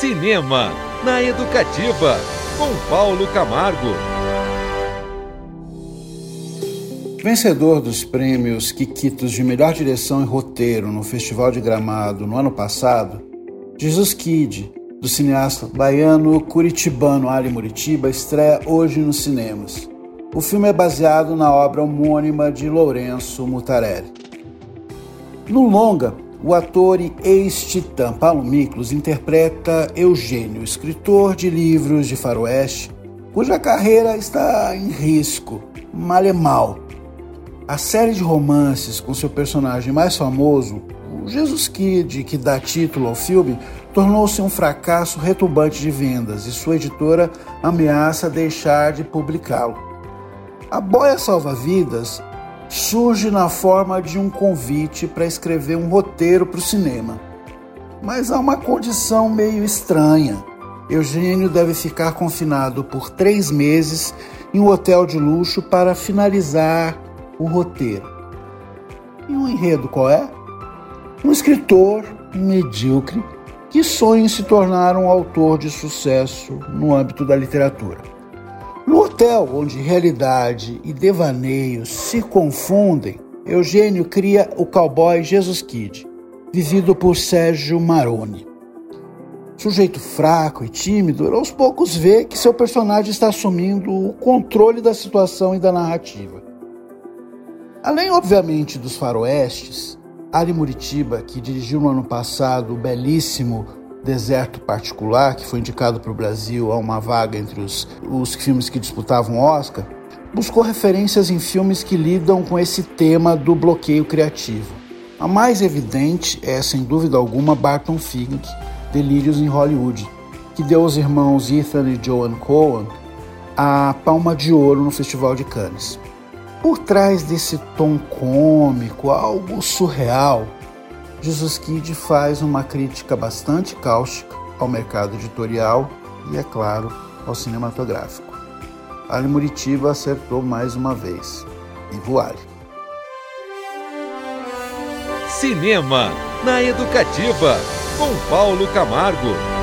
Cinema na Educativa, com Paulo Camargo. Vencedor dos prêmios Quiquitos de melhor direção e roteiro no Festival de Gramado no ano passado, Jesus Kid, do cineasta baiano curitibano Ali Muritiba, estreia hoje nos cinemas. O filme é baseado na obra homônima de Lourenço Mutarelli. No longa, o ator e ex-titã Paulo Miklos interpreta Eugênio, escritor de livros de faroeste, cuja carreira está em risco, mal é mal. A série de romances com seu personagem mais famoso, o Jesus Kid, que dá título ao filme, tornou-se um fracasso retumbante de vendas e sua editora ameaça deixar de publicá-lo. A boia salva-vidas surge na forma de um convite para escrever um roteiro para o cinema. Mas há uma condição meio estranha. Eugênio deve ficar confinado por três meses em um hotel de luxo para finalizar o roteiro. E o enredo qual é? Um escritor medíocre que sonha em se tornar um autor de sucesso no âmbito da literatura. No hotel onde realidade e devaneio se confundem, Eugênio cria o cowboy Jesus Kid, vivido por Sérgio Maroni. Sujeito fraco e tímido, aos poucos vê que seu personagem está assumindo o controle da situação e da narrativa. Além, obviamente, dos faroestes, Ali Muritiba, que dirigiu no ano passado o belíssimo Deserto Particular, que foi indicado para o Brasil a uma vaga entre os, os filmes que disputavam Oscar, buscou referências em filmes que lidam com esse tema do bloqueio criativo. A mais evidente é, sem dúvida alguma, Barton Fink, Delírios em Hollywood, que deu aos irmãos Ethan e Joan Cohen a palma de ouro no Festival de Cannes. Por trás desse tom cômico, algo surreal, Jesus Kid faz uma crítica bastante cáustica ao mercado editorial e, é claro, ao cinematográfico. Ali Muritiba acertou mais uma vez. E voale. Cinema na Educativa, com Paulo Camargo.